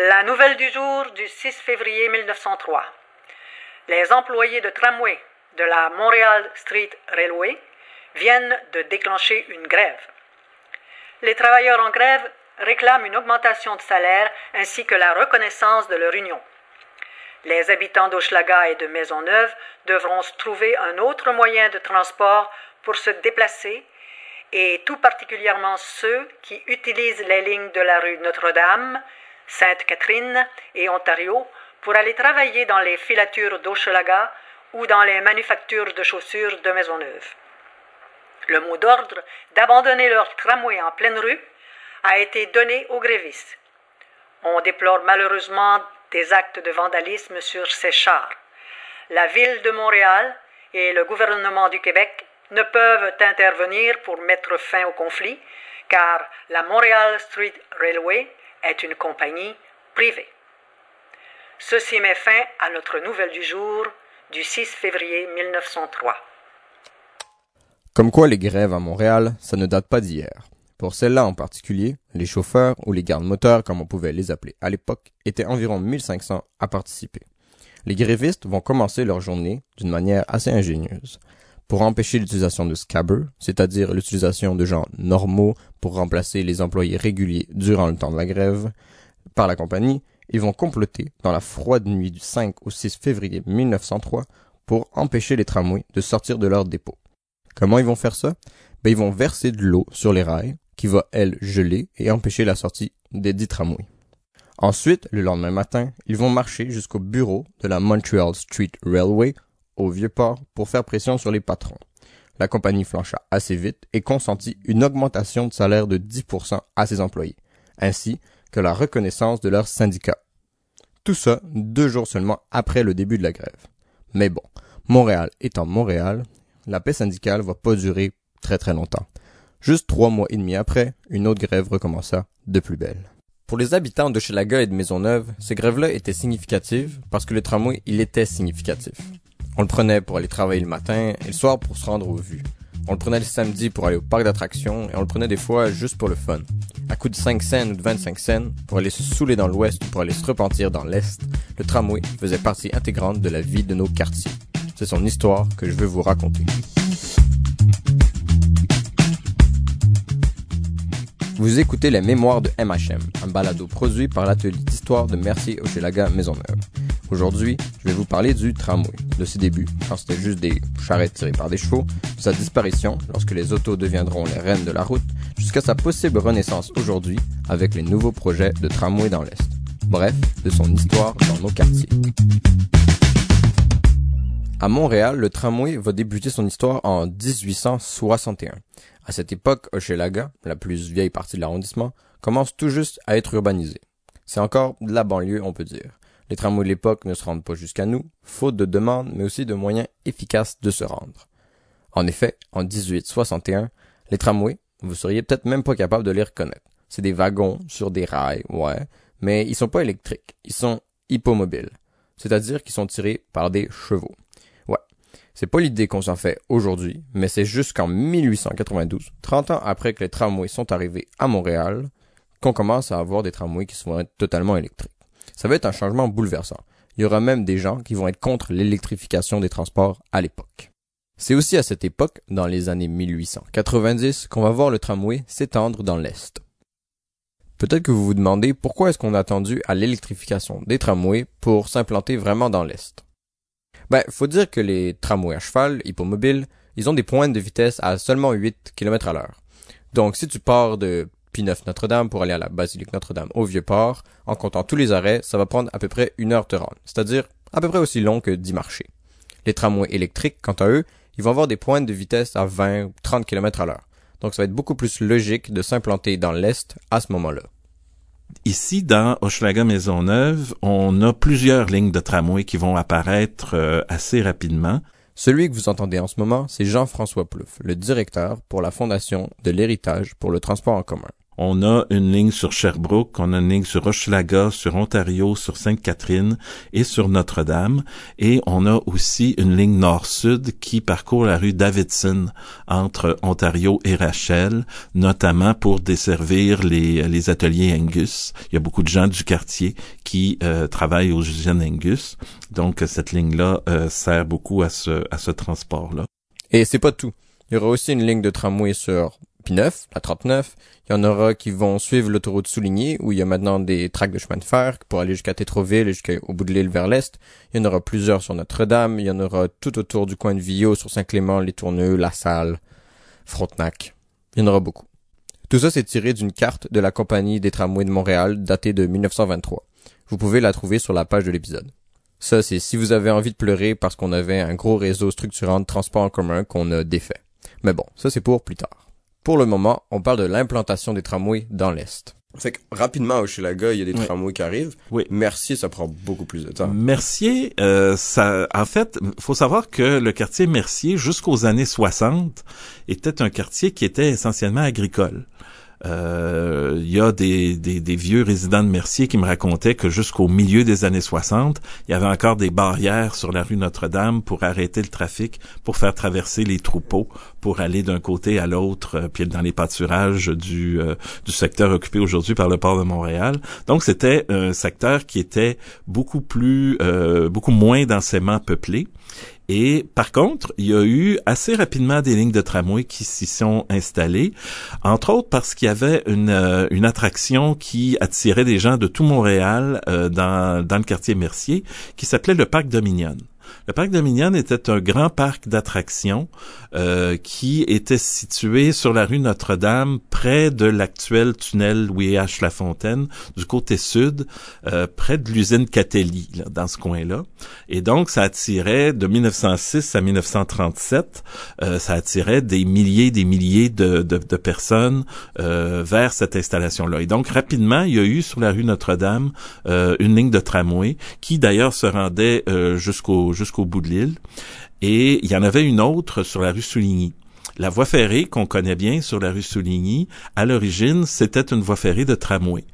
La nouvelle du jour du 6 février 1903. Les employés de tramway de la Montreal Street Railway viennent de déclencher une grève. Les travailleurs en grève réclament une augmentation de salaire ainsi que la reconnaissance de leur union. Les habitants d'Hochelaga et de Maisonneuve devront trouver un autre moyen de transport pour se déplacer et tout particulièrement ceux qui utilisent les lignes de la rue Notre-Dame, Sainte-Catherine et Ontario pour aller travailler dans les filatures d'Hochelaga ou dans les manufactures de chaussures de Maisonneuve. Le mot d'ordre d'abandonner leur tramway en pleine rue a été donné aux grévistes. On déplore malheureusement des actes de vandalisme sur ces chars. La ville de Montréal et le gouvernement du Québec ne peuvent intervenir pour mettre fin au conflit, car la Montreal Street Railway est une compagnie privée. Ceci met fin à notre nouvelle du jour du 6 février 1903. Comme quoi les grèves à Montréal, ça ne date pas d'hier. Pour celles-là en particulier, les chauffeurs ou les gardes-moteurs, comme on pouvait les appeler à l'époque, étaient environ 1500 à participer. Les grévistes vont commencer leur journée d'une manière assez ingénieuse. Pour empêcher l'utilisation de scabber, c'est-à-dire l'utilisation de gens normaux pour remplacer les employés réguliers durant le temps de la grève, par la compagnie, ils vont comploter dans la froide nuit du 5 au 6 février 1903 pour empêcher les tramways de sortir de leur dépôt. Comment ils vont faire ça? Ben, ils vont verser de l'eau sur les rails, qui va, elle, geler et empêcher la sortie des dix tramways. Ensuite, le lendemain matin, ils vont marcher jusqu'au bureau de la Montreal Street Railway au Vieux-Port pour faire pression sur les patrons. La compagnie flancha assez vite et consentit une augmentation de salaire de 10% à ses employés, ainsi que la reconnaissance de leur syndicat. Tout ça deux jours seulement après le début de la grève. Mais bon, Montréal étant Montréal, la paix syndicale va pas durer très très longtemps. Juste trois mois et demi après, une autre grève recommença de plus belle. Pour les habitants de Chelaga et de Maisonneuve, ces grèves-là étaient significatives parce que le tramway, il était significatif. On le prenait pour aller travailler le matin et le soir pour se rendre aux vues. On le prenait le samedi pour aller au parc d'attractions et on le prenait des fois juste pour le fun. À coup de 5 cents ou de 25 cents, pour aller se saouler dans l'ouest ou pour aller se repentir dans l'est, le tramway faisait partie intégrante de la vie de nos quartiers. C'est son histoire que je veux vous raconter. Vous écoutez les mémoires de MHM, un balado produit par l'atelier d'histoire de Mercier Hochelaga Maisonneuve. Aujourd'hui, je vais vous parler du tramway, de ses débuts, quand c'était juste des charrettes tirées par des chevaux, de sa disparition, lorsque les autos deviendront les reines de la route, jusqu'à sa possible renaissance aujourd'hui, avec les nouveaux projets de tramway dans l'Est. Bref, de son histoire dans nos quartiers. À Montréal, le tramway va débuter son histoire en 1861. À cette époque, Hochelaga, la plus vieille partie de l'arrondissement, commence tout juste à être urbanisée. C'est encore de la banlieue, on peut dire. Les tramways de l'époque ne se rendent pas jusqu'à nous, faute de demande, mais aussi de moyens efficaces de se rendre. En effet, en 1861, les tramways, vous seriez peut-être même pas capable de les reconnaître. C'est des wagons sur des rails, ouais, mais ils sont pas électriques, ils sont hippomobiles, c'est-à-dire qu'ils sont tirés par des chevaux. C'est pas l'idée qu'on s'en fait aujourd'hui, mais c'est jusqu'en 1892, 30 ans après que les tramways sont arrivés à Montréal, qu'on commence à avoir des tramways qui être totalement électriques. Ça va être un changement bouleversant. Il y aura même des gens qui vont être contre l'électrification des transports à l'époque. C'est aussi à cette époque, dans les années 1890, qu'on va voir le tramway s'étendre dans l'Est. Peut-être que vous vous demandez pourquoi est-ce qu'on a attendu à l'électrification des tramways pour s'implanter vraiment dans l'Est. Ben, faut dire que les tramways à cheval, hippomobiles, ils ont des pointes de vitesse à seulement 8 km à l'heure. Donc, si tu pars de P9 Notre-Dame pour aller à la basilique Notre-Dame au Vieux-Port, en comptant tous les arrêts, ça va prendre à peu près une heure te rendre. C'est-à-dire à peu près aussi long que 10 marchés. Les tramways électriques, quant à eux, ils vont avoir des pointes de vitesse à 20 ou 30 km à l'heure. Donc, ça va être beaucoup plus logique de s'implanter dans l'Est à ce moment-là. Ici, dans Hochelaga Maisonneuve, on a plusieurs lignes de tramway qui vont apparaître euh, assez rapidement. Celui que vous entendez en ce moment, c'est Jean-François Plouffe, le directeur pour la Fondation de l'héritage pour le transport en commun. On a une ligne sur Sherbrooke, on a une ligne sur Hochelaga, sur Ontario, sur Sainte-Catherine et sur Notre-Dame. Et on a aussi une ligne nord-sud qui parcourt la rue Davidson entre Ontario et Rachel, notamment pour desservir les, ateliers Angus. Il y a beaucoup de gens du quartier qui euh, travaillent aux usines Angus. Donc cette ligne-là euh, sert beaucoup à ce, à ce transport-là. Et c'est pas tout. Il y aura aussi une ligne de tramway sur P9, la 39. Il y en aura qui vont suivre l'autoroute soulignée, où il y a maintenant des tracks de chemin de fer pour aller jusqu'à Tétroville et jusqu'au bout de l'île vers l'est. Il y en aura plusieurs sur Notre-Dame. Il y en aura tout autour du coin de Villot, sur Saint-Clément, les Tourneux, La Salle, Frontenac. Il y en aura beaucoup. Tout ça, c'est tiré d'une carte de la Compagnie des tramways de Montréal, datée de 1923. Vous pouvez la trouver sur la page de l'épisode. Ça, c'est si vous avez envie de pleurer parce qu'on avait un gros réseau structurant de transport en commun qu'on a défait. Mais bon, ça c'est pour plus tard. Pour le moment, on parle de l'implantation des tramways dans l'Est. Fait que rapidement au Hochelaga, il y a des tramways qui arrivent. Oui. Mercier, ça prend beaucoup plus de temps. Mercier, euh, ça, en fait, faut savoir que le quartier Mercier, jusqu'aux années 60, était un quartier qui était essentiellement agricole. Euh, il y a des, vieux résidents de Mercier qui me racontaient que jusqu'au milieu des années 60, il y avait encore des barrières sur la rue Notre-Dame pour arrêter le trafic, pour faire traverser les troupeaux, pour aller d'un côté à l'autre, euh, puis dans les pâturages du, euh, du secteur occupé aujourd'hui par le port de Montréal. Donc c'était un secteur qui était beaucoup plus, beaucoup moins densément peuplé. Et par contre, il y a eu assez rapidement des lignes de tramway qui s'y sont installées, entre autres parce qu'il y avait une, euh, attraction qui attirait des gens de tout Montréal euh, dans, dans le quartier Mercier, qui s'appelait le Parc Dominion. Le parc Dominion était un grand parc d'attractions euh, qui était situé sur la rue Notre-Dame, près de l'actuel tunnel Louis H. Lafontaine, du côté sud, euh, près de l'usine Catelli, là, dans ce coin-là. Et donc, ça attirait, de 1906 à 1937, euh, ça attirait des milliers des milliers de, de, de personnes euh, vers cette installation-là. Et donc, rapidement, il y a eu sur la rue Notre-Dame euh, une ligne de tramway qui, d'ailleurs, se rendait euh, jusqu'au jusqu'au bout de l'île. Et il y en avait une autre sur la rue Souligny. La voie ferrée qu'on connaît bien sur la rue Souligny, à l'origine, c'était une voie ferrée de tramway.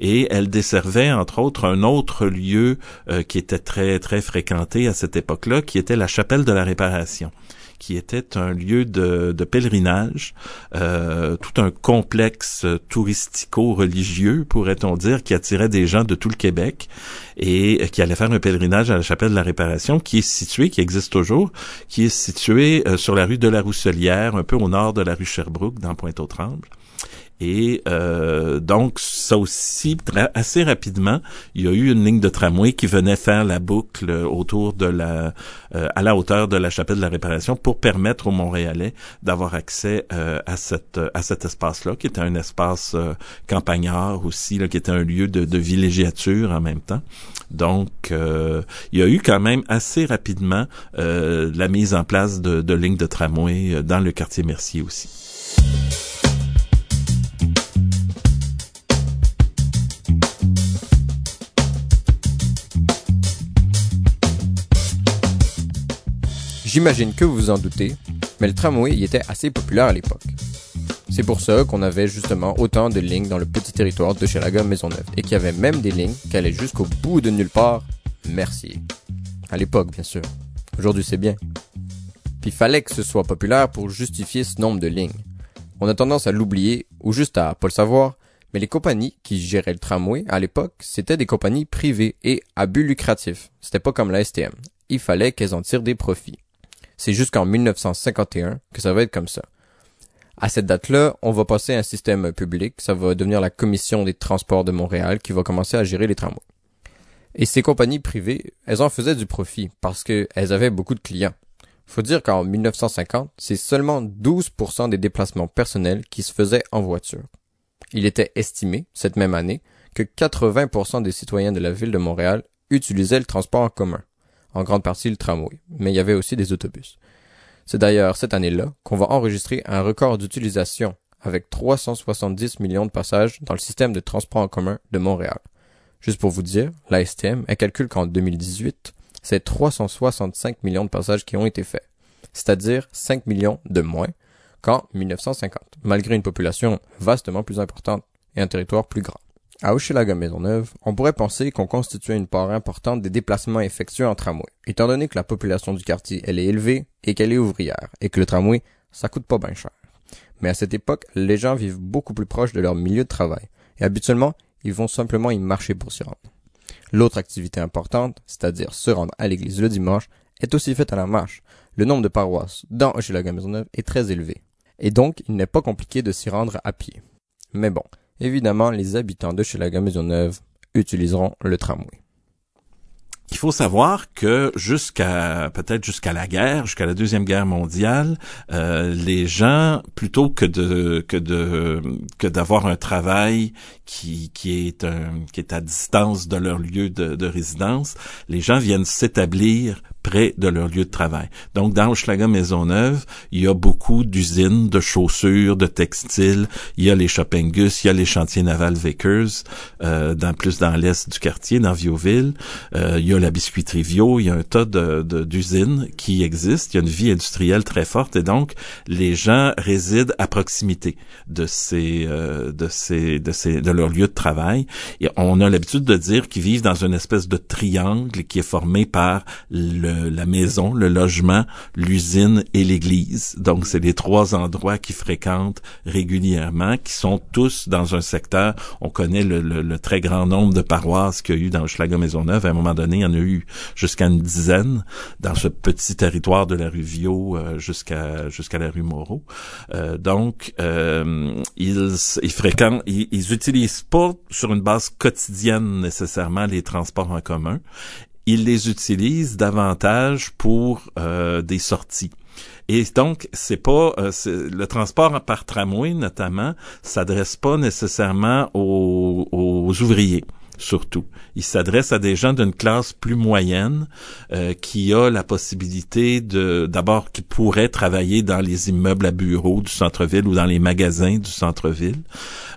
Et elle desservait, entre autres, un autre lieu euh, qui était très, très fréquenté à cette époque-là, qui était la chapelle de la réparation qui était un lieu de, pèlerinage, euh, tout un complexe touristico-religieux, pourrait-on dire, qui attirait des gens de tout le Québec et qui allaient faire un pèlerinage à la chapelle de la Réparation, qui est située, qui existe toujours, qui est située euh, sur la rue de la Rousselière, un peu au nord de la rue Sherbrooke, dans Pointe-aux-Trembles. Et euh, donc, ça aussi, assez rapidement, il y a eu une ligne de tramway qui venait faire la boucle autour de la, euh, à la hauteur de la chapelle de la Réparation pour permettre aux Montréalais d'avoir accès euh, à cette à cet espace-là, qui était un espace campagnard aussi, là, qui était un lieu de, de villégiature en même temps. Donc, il y a eu quand même assez rapidement la mise en place de, de lignes de tramway dans le quartier Mercier aussi. J'imagine que vous vous en doutez, mais le tramway y était assez populaire à l'époque. C'est pour ça qu'on avait justement autant de lignes dans le petit territoire de Chelaga Maisonneuve et qu'il y avait même des lignes qui allaient jusqu'au bout de nulle part, merci. À l'époque, bien sûr. Aujourd'hui, c'est bien. Puis fallait que ce soit populaire pour justifier ce nombre de lignes. On a tendance à l'oublier ou juste à pas le savoir, mais les compagnies qui géraient le tramway à l'époque, c'était des compagnies privées et à but lucratif. C'était pas comme la STM. Il fallait qu'elles en tirent des profits. C'est jusqu'en 1951 que ça va être comme ça. À cette date-là, on va passer à un système public, ça va devenir la Commission des transports de Montréal qui va commencer à gérer les tramways. Et ces compagnies privées, elles en faisaient du profit parce qu'elles avaient beaucoup de clients. Faut dire qu'en 1950, c'est seulement 12% des déplacements personnels qui se faisaient en voiture. Il était estimé, cette même année, que 80% des citoyens de la ville de Montréal utilisaient le transport en commun en grande partie le tramway, mais il y avait aussi des autobus. C'est d'ailleurs cette année-là qu'on va enregistrer un record d'utilisation avec 370 millions de passages dans le système de transport en commun de Montréal. Juste pour vous dire, la STM, elle calcule qu'en 2018, c'est 365 millions de passages qui ont été faits, c'est-à-dire 5 millions de moins qu'en 1950, malgré une population vastement plus importante et un territoire plus grand. À Hochelaga-Maisonneuve, on pourrait penser qu'on constituait une part importante des déplacements effectués en tramway, étant donné que la population du quartier, elle est élevée et qu'elle est ouvrière, et que le tramway, ça coûte pas bien cher. Mais à cette époque, les gens vivent beaucoup plus proche de leur milieu de travail, et habituellement, ils vont simplement y marcher pour s'y rendre. L'autre activité importante, c'est-à-dire se rendre à l'église le dimanche, est aussi faite à la marche. Le nombre de paroisses dans Hochelaga-Maisonneuve est très élevé, et donc il n'est pas compliqué de s'y rendre à pied. Mais bon, évidemment, les habitants de Hochelaga-Maisonneuve utiliseront le tramway. Il faut savoir que jusqu'à peut-être jusqu'à la guerre, jusqu'à la deuxième guerre mondiale, euh, les gens plutôt que de que de que d'avoir un travail qui qui est un qui est à distance de leur lieu de, de résidence, les gens viennent s'établir près de leur lieu de travail. Donc, dans Hochelaga Maisonneuve, il y a beaucoup d'usines de chaussures, de textiles. Il y a les Shoppingus, il y a les chantiers navals Vickers, euh, dans, plus dans l'est du quartier, dans Viauville. Euh, il y a la biscuiterie Vio, il y a un tas de, d'usines qui existent. Il y a une vie industrielle très forte et donc, les gens résident à proximité de ces, euh, de ces, de ces, de leur lieu de travail. Et on a l'habitude de dire qu'ils vivent dans une espèce de triangle qui est formé par le la maison, le logement, l'usine et l'église. Donc, c'est les trois endroits qui fréquentent régulièrement, qui sont tous dans un secteur. On connaît le, très grand nombre de paroisses qu'il y a eu dans Schlager-Maisonneuve. À un moment donné, il y en a eu jusqu'à une dizaine dans ce petit territoire de la rue Viau euh, jusqu'à jusqu'à la rue Moreau. Euh, donc, euh, ils, ils fréquentent, ils, ils utilisent pas sur une base quotidienne nécessairement les transports en commun ils les utilisent davantage pour euh, des sorties. Et donc, c'est pas euh, le transport par tramway notamment s'adresse pas nécessairement aux, ouvriers surtout. Il s'adresse à des gens d'une classe plus moyenne euh, qui a la possibilité de d'abord qui pourraient travailler dans les immeubles à bureaux du centre-ville ou dans les magasins du centre-ville.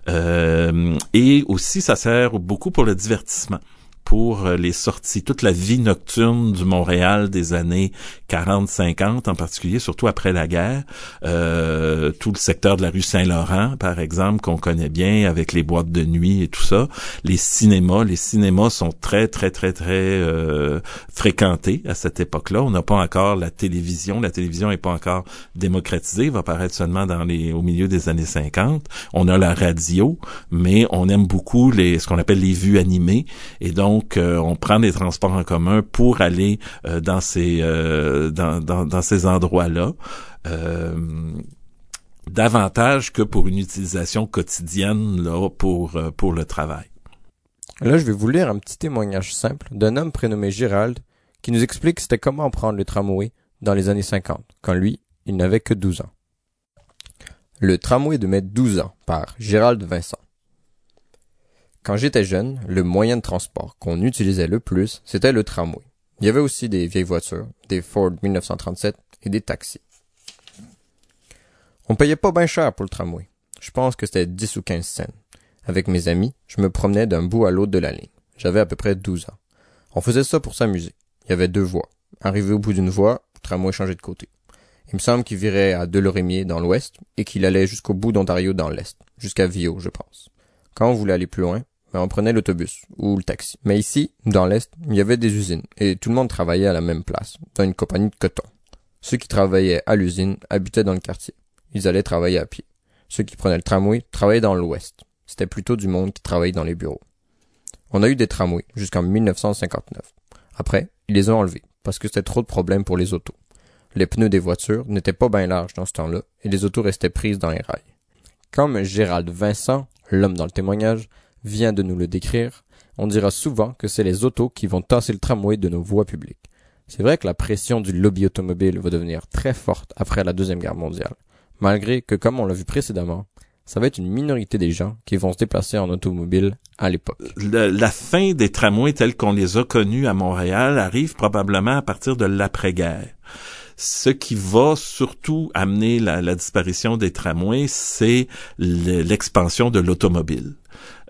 Euh, et aussi ça sert beaucoup pour le divertissement pour euh, les sorties, toute la vie nocturne du Montréal des années 40-50, en particulier, surtout après la guerre. Euh, tout le secteur de la rue Saint-Laurent, par exemple, qu'on connaît bien, avec les boîtes de nuit et tout ça. Les cinémas, les cinémas sont très, très, très, très euh, fréquentés à cette époque-là. On n'a pas encore la télévision. La télévision n'est pas encore démocratisée. va apparaître seulement dans les, au milieu des années 50. On a la radio, mais on aime beaucoup les, ce qu'on appelle les vues animées. Et donc, donc, euh, on prend des transports en commun pour aller euh, dans ces euh, dans, dans, ces endroits-là. davantage que pour une utilisation quotidienne là pour pour le travail. Là, je vais vous lire un petit témoignage simple d'un homme prénommé Gérald qui nous explique c'était comment prendre le tramway dans les années 50, quand lui, il n'avait que 12 ans. Le tramway de mes 12 ans par Gérald Vincent. Quand j'étais jeune, le moyen de transport qu'on utilisait le plus, c'était le tramway. Il y avait aussi des vieilles voitures, des Ford 1937 et des taxis. On payait pas bien cher pour le tramway. Je pense que c'était 10 ou 15 cents. Avec mes amis, je me promenais d'un bout à l'autre de la ligne. J'avais à peu près 12 ans. On faisait ça pour s'amuser. Il y avait deux voies. Arrivé au bout d'une voie, le tramway changeait de côté. Il me semble qu'il virait à Delorimier dans l'ouest et qu'il allait jusqu'au bout d'Ontario dans l'est, jusqu'à Vio, je pense. Quand on voulait aller plus loin, ben, on prenait l'autobus ou le taxi. Mais ici, dans l'Est, il y avait des usines et tout le monde travaillait à la même place, dans une compagnie de coton. Ceux qui travaillaient à l'usine habitaient dans le quartier. Ils allaient travailler à pied. Ceux qui prenaient le tramway travaillaient dans l'Ouest. C'était plutôt du monde qui travaillait dans les bureaux. On a eu des tramways jusqu'en 1959. Après, ils les ont enlevés parce que c'était trop de problèmes pour les autos. Les pneus des voitures n'étaient pas bien larges dans ce temps-là et les autos restaient prises dans les rails. Comme Gérald Vincent, l'homme dans le témoignage, vient de nous le décrire, on dira souvent que c'est les autos qui vont tasser le tramway de nos voies publiques. C'est vrai que la pression du lobby automobile va devenir très forte après la Deuxième Guerre mondiale, malgré que, comme on l'a vu précédemment, ça va être une minorité des gens qui vont se déplacer en automobile à l'époque. la fin des tramways tels qu'on les a connus à Montréal arrive probablement à partir de l'après-guerre. Ce qui va surtout amener la, disparition des tramways, c'est l'expansion de l'automobile.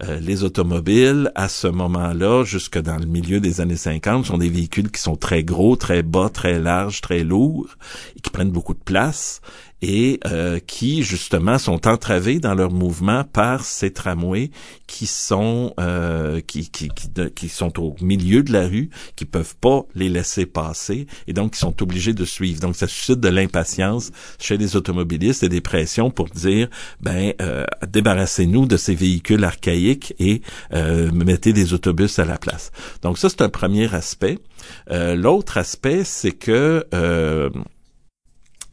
Euh, les automobiles, à ce moment-là, jusque dans le milieu des années 50, sont des véhicules qui sont très gros, très bas, très larges, très lourds, et qui prennent beaucoup de place et euh, qui justement sont entravés dans leur mouvement par ces tramways qui sont euh, qui, qui, qui, sont au milieu de la rue, qui peuvent pas les laisser passer et donc qui sont obligés de suivre. Donc ça suscite de l'impatience chez les automobilistes et des pressions pour dire ben euh, débarrassez-nous de ces véhicules archaïques et euh, mettez des autobus à la place. Donc ça c'est un premier aspect. Euh, l'autre aspect c'est que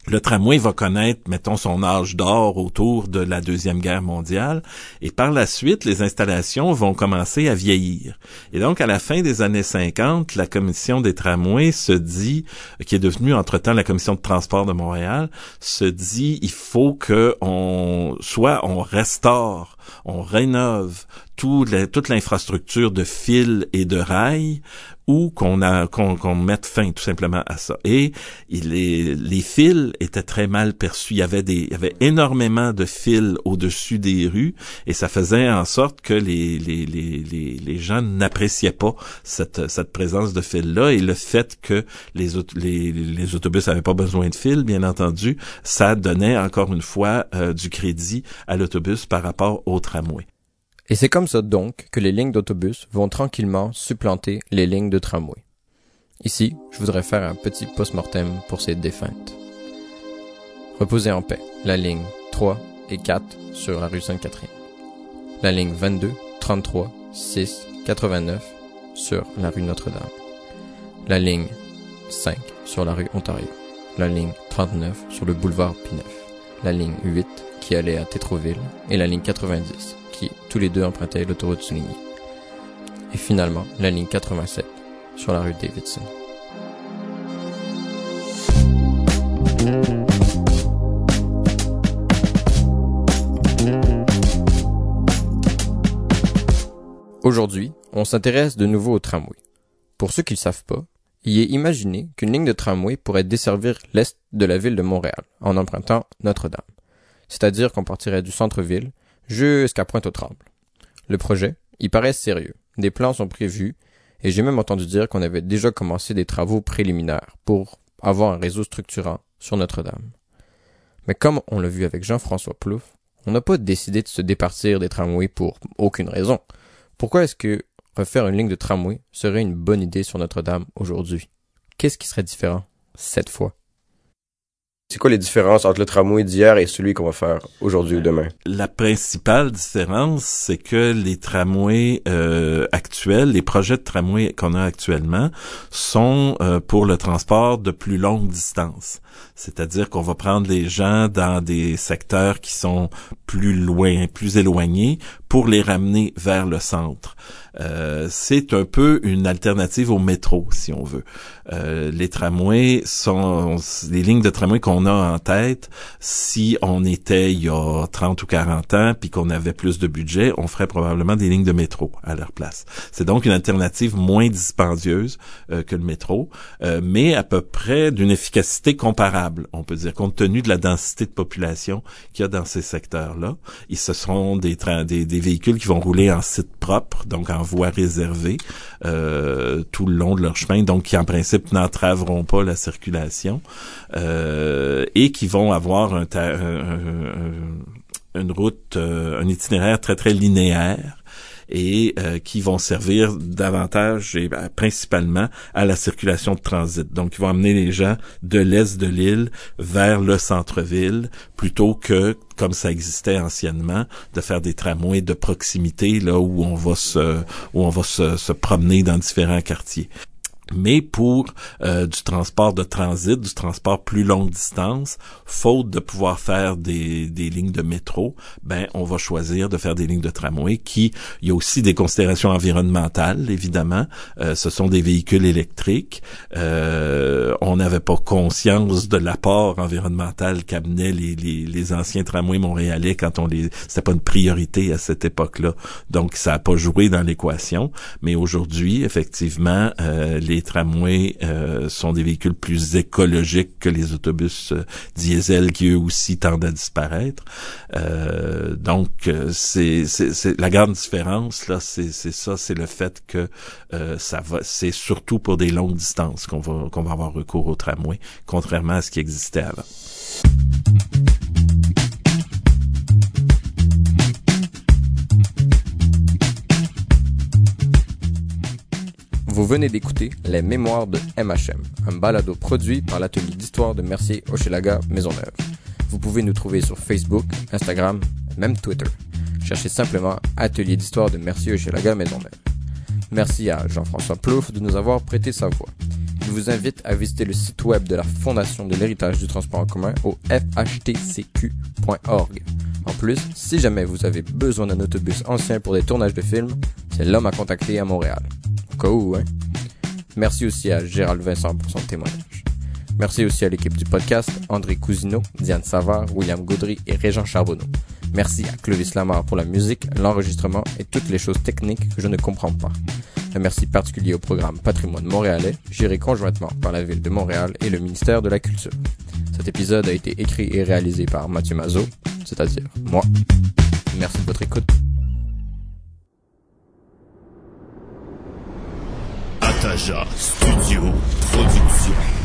le tramway va connaître, mettons, son âge d'or autour de la Deuxième Guerre mondiale, et par la suite, les installations vont commencer à vieillir. Et donc, à la fin des années 50, la commission des tramways se dit, qui est devenue entre-temps la commission de transport de Montréal, se dit, il faut que on, soit on restaure, on rénove toute l'infrastructure de fils et de rails, ou qu'on mette fin tout simplement à ça. Et les fils étaient très mal perçus. Il y avait énormément de fils au-dessus des rues et ça faisait en sorte que les gens n'appréciaient pas cette présence de fils là et le fait que les autobus n'avaient pas besoin de fils, bien entendu, ça donnait encore une fois euh, du crédit à l'autobus par rapport au tramway. Et c'est comme ça donc que les lignes d'autobus vont tranquillement supplanter les lignes de tramway. Ici, je voudrais faire un petit post-mortem pour ces défuntes. Reposez en paix, la ligne 3 et 4 sur la rue Sainte-Catherine. La ligne 22, 33, 6, 89 sur la rue Notre-Dame. La ligne 5 sur la rue Ontario. La ligne 39 sur le boulevard Pineuf. La ligne 8 qui allait à Tétroville et la ligne 90 qui, tous les deux, empruntaient l'autoroute soulignée. Et finalement, la ligne 87 sur la rue Davidson. Aujourd'hui, on s'intéresse de nouveau au tramway. Pour ceux qui ne savent pas, il est imaginé qu'une ligne de tramway pourrait desservir l'est de la ville de Montréal en empruntant Notre-Dame. C'est-à-dire qu'on partirait du centre-ville jusqu'à Pointe-aux-Trembles. Le projet, il paraît sérieux. Des plans sont prévus, et j'ai même entendu dire qu'on avait déjà commencé des travaux préliminaires pour avoir un réseau structurant sur Notre-Dame. Mais comme on l'a vu avec Jean-François Plouffe, on n'a pas décidé de se départir des tramways pour aucune raison. Pourquoi est-ce que refaire une ligne de tramway serait une bonne idée sur Notre-Dame aujourd'hui? Qu'est-ce qui serait différent cette fois? C'est quoi les différences entre le tramway d'hier et celui qu'on va faire aujourd'hui ou demain? La principale différence, c'est que les tramways euh, actuels, les projets de tramway qu'on a actuellement, sont euh, pour le transport de plus longue distance. C'est-à-dire qu'on va prendre les gens dans des secteurs qui sont plus loin, plus éloignés, pour les ramener vers le centre. Euh, c'est un peu une alternative au métro, si on veut. Euh, les tramways sont les lignes de tramway qu'on a en tête. Si on était il y a 30 ou 40 ans, puis qu'on avait plus de budget, on ferait probablement des lignes de métro à leur place. C'est donc une alternative moins dispendieuse euh, que le métro, mais à peu près d'une efficacité comparable, on peut dire, compte tenu de la densité de population qu'il y a dans ces secteurs-là. Ils ce sont des, des, des véhicules qui vont rouler en site propre, donc en voie réservée euh, tout le long de leur chemin, donc qui en principe n'entraveront pas la circulation euh, et qui vont avoir un, une route, euh, un itinéraire très très linéaire et euh, qui vont servir davantage et ben, principalement à la circulation de transit. Donc, ils vont amener les gens de l'est de l'île vers le centre-ville plutôt que comme ça existait anciennement, de faire des tramways de proximité là où on va se où on va se promener dans différents quartiers mais pour euh, du transport de transit, du transport plus longue distance, faute de pouvoir faire des, des lignes de métro, ben on va choisir de faire des lignes de tramway qui, il y a aussi des considérations environnementales, évidemment. Euh, ce sont des véhicules électriques. Euh, on n'avait pas conscience de l'apport environnemental qu'amenaient les, les, les, anciens tramways montréalais quand on les... C'était pas une priorité à cette époque-là. Donc, ça n'a pas joué dans l'équation. Mais aujourd'hui, effectivement, les tramways euh, sont des véhicules plus écologiques que les autobus euh, diesel qui eux aussi tendent à disparaître. Euh, donc c'est la grande différence là, c'est ça, c'est le fait que ça va, c'est surtout pour des longues distances qu'on va qu'on va avoir recours au tramway, contrairement à ce qui existait avant. Vous venez d'écouter Les Mémoires de MHM, un balado produit par l'atelier d'histoire de Mercier Hochelaga Maisonneuve. Vous pouvez nous trouver sur Facebook, Instagram, même Twitter. Cherchez simplement Atelier d'histoire de Mercier Hochelaga Maisonneuve. Merci à Jean-François Plouf de nous avoir prêté sa voix. Je vous invite à visiter le site web de la Fondation de l'héritage du transport en commun au fhtcq.org. En plus, si jamais vous avez besoin d'un autobus ancien pour des tournages de films, c'est l'homme à contacter à Montréal. Hein. Merci aussi à Gérald Vincent pour son témoignage. Merci aussi à l'équipe du podcast, André Cousineau, Diane Savard, William Gaudry et Régent Charbonneau. Merci à Clovis Lamar pour la musique, l'enregistrement et toutes les choses techniques que je ne comprends pas. Un merci particulier au programme Patrimoine montréalais, géré conjointement par la ville de Montréal et le ministère de la Culture. Cet épisode a été écrit et réalisé par Mathieu Mazot, c'est-à-dire moi. Merci de votre écoute. Ataja Studio Production.